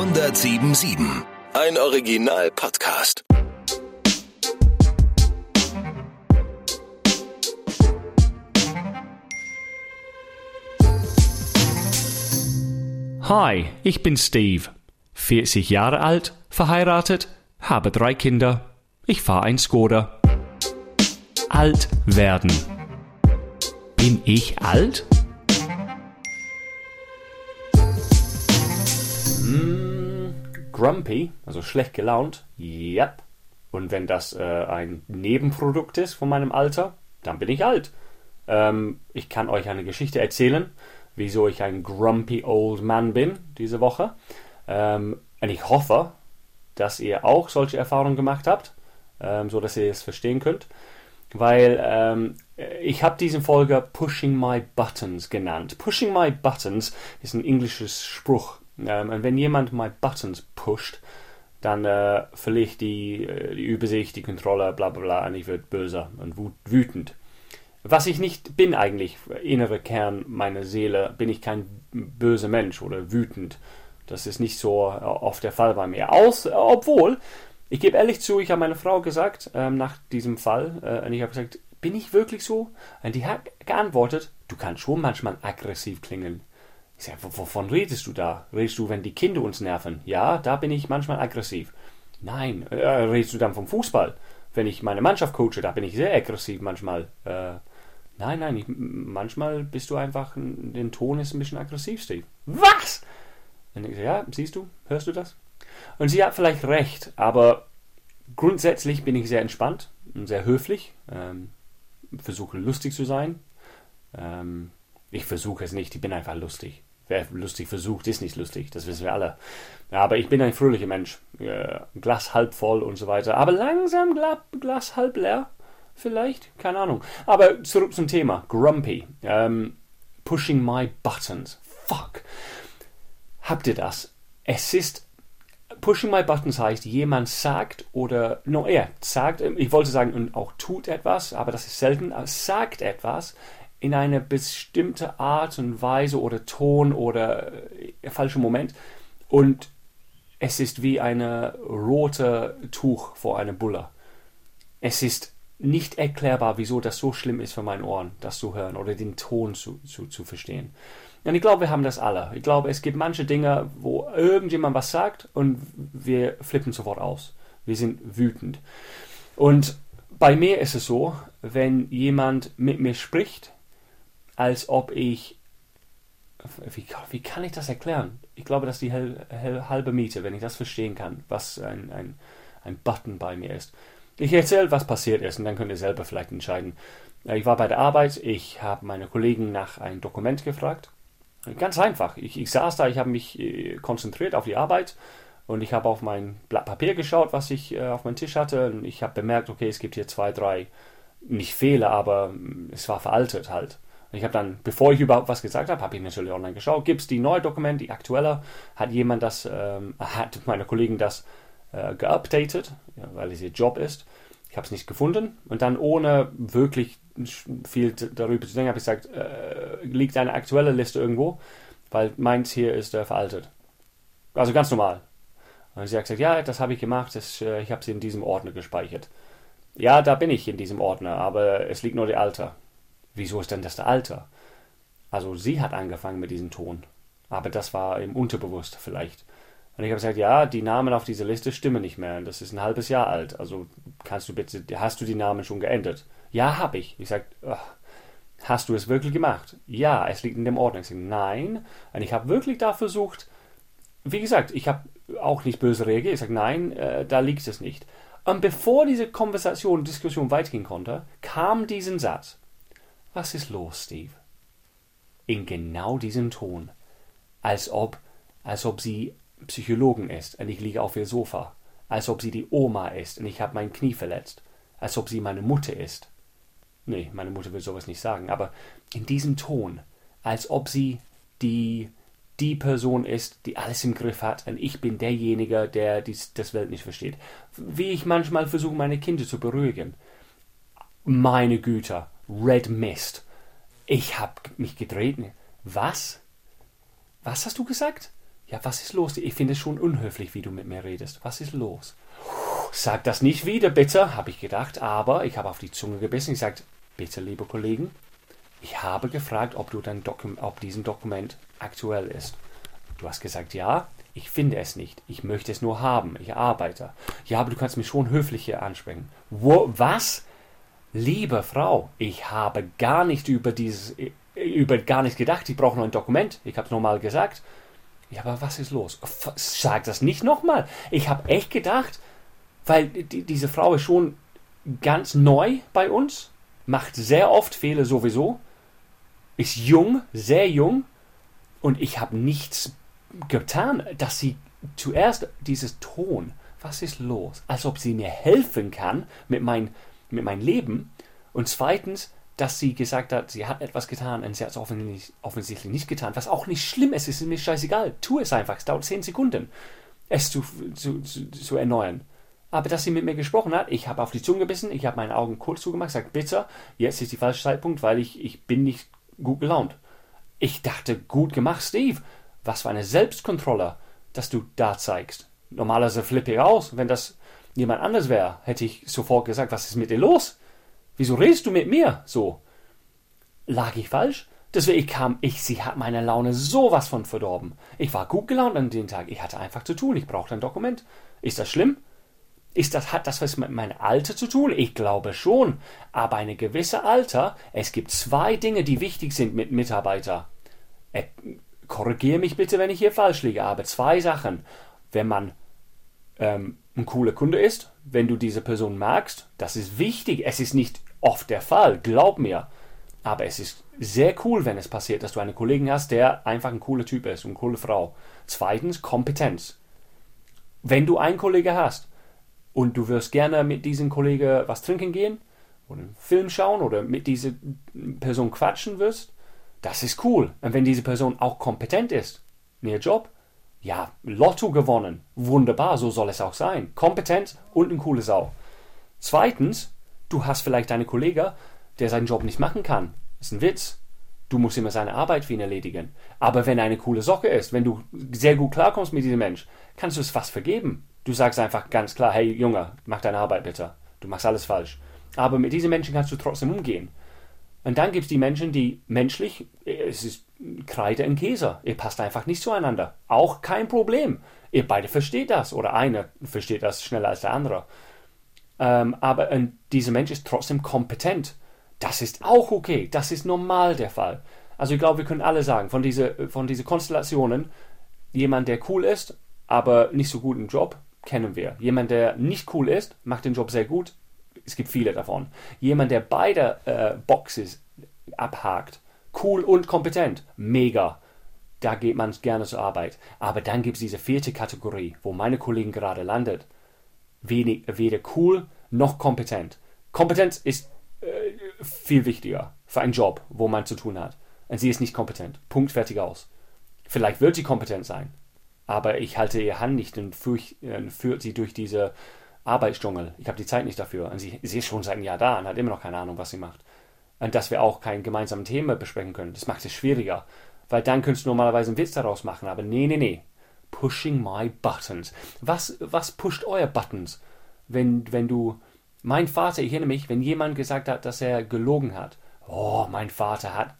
1077. Ein Original-Podcast. Hi, ich bin Steve. 40 Jahre alt, verheiratet, habe drei Kinder. Ich fahre ein Skoda. Alt werden. Bin ich alt? Grumpy, also schlecht gelaunt. Yep. Und wenn das äh, ein Nebenprodukt ist von meinem Alter, dann bin ich alt. Ähm, ich kann euch eine Geschichte erzählen, wieso ich ein grumpy old man bin diese Woche. Ähm, und ich hoffe, dass ihr auch solche Erfahrungen gemacht habt, ähm, so dass ihr es verstehen könnt. Weil ähm, ich habe diese Folge Pushing My Buttons genannt. Pushing My Buttons ist ein englisches Spruch. Ähm, und wenn jemand My Buttons pusht, dann äh, verliere ich die, äh, die Übersicht, die Kontrolle, bla bla bla, und ich werde böse und wütend. Was ich nicht bin eigentlich, innere Kern meiner Seele, bin ich kein böser Mensch oder wütend. Das ist nicht so oft der Fall bei mir. Aus, obwohl, ich gebe ehrlich zu, ich habe meiner Frau gesagt, ähm, nach diesem Fall, äh, und ich habe gesagt, bin ich wirklich so? Und die hat geantwortet, du kannst schon manchmal aggressiv klingen. Ich sage, wovon redest du da? Redest du, wenn die Kinder uns nerven? Ja, da bin ich manchmal aggressiv. Nein, äh, redest du dann vom Fußball? Wenn ich meine Mannschaft coache, da bin ich sehr aggressiv manchmal. Äh, nein, nein, ich, manchmal bist du einfach, den Ton ist ein bisschen aggressiv, Steve. Was? Und ich sage, ja, siehst du, hörst du das? Und sie hat vielleicht recht, aber grundsätzlich bin ich sehr entspannt und sehr höflich, ähm, versuche lustig zu sein. Ähm, ich versuche es nicht, ich bin einfach lustig. Wer lustig versucht, ist nicht lustig, das wissen wir alle. Aber ich bin ein fröhlicher Mensch, äh, Glas halb voll und so weiter. Aber langsam Gla Glas halb leer, vielleicht, keine Ahnung. Aber zurück zum Thema, grumpy, ähm, pushing my buttons, fuck. Habt ihr das? Es ist Pushing My Buttons heißt, jemand sagt oder, no, er sagt, ich wollte sagen, und auch tut etwas, aber das ist selten, sagt etwas in eine bestimmte Art und Weise oder Ton oder äh, falschen Moment und es ist wie ein rote Tuch vor einem Buller. Es ist nicht erklärbar, wieso das so schlimm ist für meine Ohren, das zu hören oder den Ton zu, zu, zu verstehen. Und ich glaube, wir haben das alle. Ich glaube, es gibt manche Dinge, wo irgendjemand was sagt und wir flippen sofort aus. Wir sind wütend. Und bei mir ist es so, wenn jemand mit mir spricht, als ob ich. Wie, wie kann ich das erklären? Ich glaube, das ist die hel, hel, halbe Miete, wenn ich das verstehen kann, was ein, ein, ein Button bei mir ist. Ich erzähle, was passiert ist und dann könnt ihr selber vielleicht entscheiden. Ich war bei der Arbeit, ich habe meine Kollegen nach einem Dokument gefragt Ganz einfach. Ich, ich saß da, ich habe mich äh, konzentriert auf die Arbeit und ich habe auf mein Blatt Papier geschaut, was ich äh, auf meinem Tisch hatte und ich habe bemerkt, okay, es gibt hier zwei, drei, nicht Fehler, aber mm, es war veraltet halt. Ich habe dann, bevor ich überhaupt was gesagt habe, habe ich natürlich online geschaut, gibt es die neue Dokumente, die aktuelle, hat jemand das, ähm, hat meine Kollegen das äh, geupdatet, ja, weil es ihr Job ist. Ich habe es nicht gefunden und dann ohne wirklich viel darüber zu denken, habe ich gesagt, äh, liegt eine aktuelle Liste irgendwo, weil meins hier ist äh, veraltet. Also ganz normal. Und sie hat gesagt, ja, das habe ich gemacht, das, äh, ich habe sie in diesem Ordner gespeichert. Ja, da bin ich in diesem Ordner, aber es liegt nur der Alter. Wieso ist denn das der Alter? Also sie hat angefangen mit diesem Ton, aber das war im Unterbewusst vielleicht. Und ich habe gesagt, ja, die Namen auf dieser Liste stimmen nicht mehr. Das ist ein halbes Jahr alt. Also kannst du bitte, hast du die Namen schon geändert? Ja, habe ich. Ich sage, hast du es wirklich gemacht? Ja, es liegt in dem Ordner. Ich sage, nein. Und ich habe wirklich da versucht, wie gesagt, ich habe auch nicht böse reagiert. Ich sage, nein, äh, da liegt es nicht. Und bevor diese Konversation, Diskussion weitergehen konnte, kam diesen Satz. Was ist los, Steve? In genau diesem Ton. Als ob, als ob sie Psychologen ist und ich liege auf ihr Sofa, als ob sie die Oma ist und ich habe mein Knie verletzt, als ob sie meine Mutter ist. Nee, meine Mutter will sowas nicht sagen, aber in diesem Ton, als ob sie die die Person ist, die alles im Griff hat und ich bin derjenige, der dies, das Welt nicht versteht. Wie ich manchmal versuche, meine Kinder zu beruhigen. Meine Güte, Red Mist. Ich habe mich gedreht. Was? Was hast du gesagt? Ja, was ist los? Ich finde es schon unhöflich, wie du mit mir redest. Was ist los? Sag das nicht wieder, bitte, habe ich gedacht, aber ich habe auf die Zunge gebissen. Ich sagte, bitte, liebe Kollegen, ich habe gefragt, ob, du dein Dokum ob diesen Dokument aktuell ist. Du hast gesagt, ja, ich finde es nicht. Ich möchte es nur haben. Ich arbeite. Ja, aber du kannst mich schon höflicher ansprechen. Wo, was? Liebe Frau, ich habe gar nicht über dieses, über gar nicht gedacht. Ich brauche nur ein Dokument. Ich habe es normal gesagt. Ja, aber was ist los? Sag das nicht nochmal. Ich habe echt gedacht, weil die, diese Frau ist schon ganz neu bei uns, macht sehr oft Fehler sowieso, ist jung, sehr jung und ich habe nichts getan, dass sie zuerst dieses Ton, was ist los, als ob sie mir helfen kann mit, mein, mit meinem Leben und zweitens, dass sie gesagt hat, sie hat etwas getan und sie hat es offensichtlich, offensichtlich nicht getan, was auch nicht schlimm ist, es ist mir scheißegal, tu es einfach, es dauert zehn Sekunden, es zu, zu, zu, zu erneuern. Aber dass sie mit mir gesprochen hat, ich habe auf die Zunge gebissen, ich habe meine Augen kurz zugemacht, sagt, bitte, jetzt ist der falsche Zeitpunkt, weil ich, ich bin nicht gut gelaunt. Ich dachte, gut gemacht, Steve. Was für eine Selbstkontrolle, dass du da zeigst. Normalerweise flippe ich aus, wenn das jemand anders wäre, hätte ich sofort gesagt, was ist mit dir los? Wieso redest du mit mir so? Lag ich falsch? Deswegen kam, ich, sie hat meine Laune sowas von verdorben. Ich war gut gelaunt an dem Tag. Ich hatte einfach zu tun. Ich brauchte ein Dokument. Ist das schlimm? Ist das, hat das was mit meinem Alter zu tun? Ich glaube schon. Aber eine gewisse Alter, es gibt zwei Dinge, die wichtig sind mit Mitarbeiter. Äh, korrigiere mich bitte, wenn ich hier falsch liege, aber zwei Sachen. Wenn man ähm, ein cooler Kunde ist, wenn du diese Person magst, das ist wichtig. Es ist nicht oft der Fall, glaub mir. Aber es ist sehr cool, wenn es passiert, dass du einen Kollegen hast, der einfach ein cooler Typ ist, eine coole Frau. Zweitens, Kompetenz. Wenn du einen Kollegen hast und du wirst gerne mit diesem Kollegen was trinken gehen oder einen Film schauen oder mit dieser Person quatschen wirst, das ist cool. Und wenn diese Person auch kompetent ist, in ihr Job, ja, Lotto gewonnen. Wunderbar, so soll es auch sein. Kompetent und eine coole Sau. Zweitens, du hast vielleicht einen Kollegen, der seinen Job nicht machen kann. Ist ein Witz. Du musst immer seine Arbeit für ihn erledigen. Aber wenn er eine coole Socke ist, wenn du sehr gut klarkommst mit diesem Mensch, kannst du es fast vergeben. Du sagst einfach ganz klar, hey Junge, mach deine Arbeit bitte. Du machst alles falsch. Aber mit diesen Menschen kannst du trotzdem umgehen. Und dann gibt es die Menschen, die menschlich, es ist Kreide und Käse. Ihr passt einfach nicht zueinander. Auch kein Problem. Ihr beide versteht das. Oder einer versteht das schneller als der andere. Ähm, aber und dieser Mensch ist trotzdem kompetent. Das ist auch okay. Das ist normal der Fall. Also ich glaube, wir können alle sagen, von diesen von diese Konstellationen, jemand, der cool ist, aber nicht so gut im Job, kennen wir. Jemand, der nicht cool ist, macht den Job sehr gut. Es gibt viele davon. Jemand, der beide äh, Boxes abhakt, cool und kompetent, mega. Da geht man gerne zur Arbeit. Aber dann gibt es diese vierte Kategorie, wo meine Kollegin gerade landet. Wenig, weder cool noch kompetent. Kompetenz ist äh, viel wichtiger für einen Job, wo man zu tun hat. Und sie ist nicht kompetent. Punkt, fertig aus. Vielleicht wird sie kompetent sein, aber ich halte ihr Hand nicht und führt sie durch diese Arbeitsdschungel. Ich habe die Zeit nicht dafür. Und sie, sie ist schon seit einem Jahr da und hat immer noch keine Ahnung, was sie macht und dass wir auch kein gemeinsames Thema besprechen können. Das macht es schwieriger, weil dann könntest du normalerweise einen Witz daraus machen, aber nee, nee, nee. Pushing my buttons. Was, was pusht euer Buttons, wenn, wenn du, mein Vater, ich erinnere mich, wenn jemand gesagt hat, dass er gelogen hat. Oh, mein Vater hat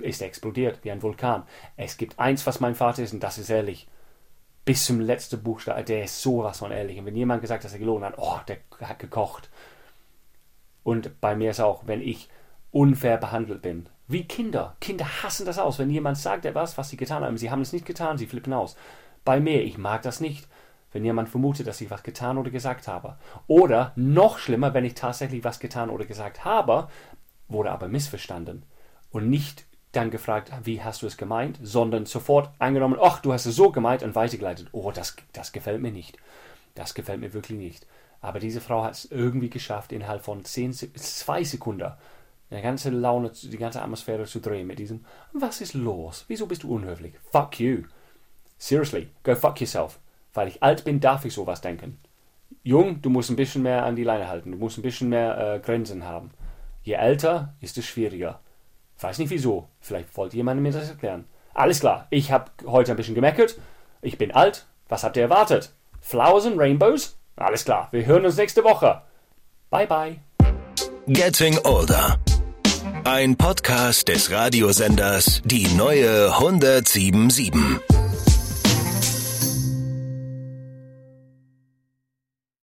ist explodiert wie ein Vulkan. Es gibt eins, was mein Vater ist, und das ist ehrlich. Bis zum letzten Buchstabe, der ist sowas von ehrlich. Und wenn jemand gesagt hat, dass er gelogen hat, oh, der hat gekocht. Und bei mir ist auch, wenn ich unfair behandelt bin. Wie Kinder. Kinder hassen das aus. Wenn jemand sagt etwas, was sie getan haben, sie haben es nicht getan, sie flippen aus. Bei mir, ich mag das nicht, wenn jemand vermutet, dass ich was getan oder gesagt habe. Oder noch schlimmer, wenn ich tatsächlich was getan oder gesagt habe, wurde aber missverstanden. Und nicht dann gefragt, wie hast du es gemeint, sondern sofort angenommen, ach, du hast es so gemeint und weitergeleitet. Oh, das, das gefällt mir nicht. Das gefällt mir wirklich nicht. Aber diese Frau hat es irgendwie geschafft, innerhalb von zehn, zwei Sekunden die ganze Laune, die ganze Atmosphäre zu drehen mit diesem, was ist los? Wieso bist du unhöflich? Fuck you. Seriously, go fuck yourself. Weil ich alt bin, darf ich sowas denken. Jung, du musst ein bisschen mehr an die Leine halten, du musst ein bisschen mehr äh, Grenzen haben. Je älter, ist es schwieriger. Ich weiß nicht wieso. Vielleicht wollte jemand mir das erklären. Alles klar, ich habe heute ein bisschen gemeckert. Ich bin alt. Was habt ihr erwartet? Flowers and Rainbows? Alles klar, wir hören uns nächste Woche. Bye bye. Getting Older. Ein Podcast des Radiosenders Die neue 1077.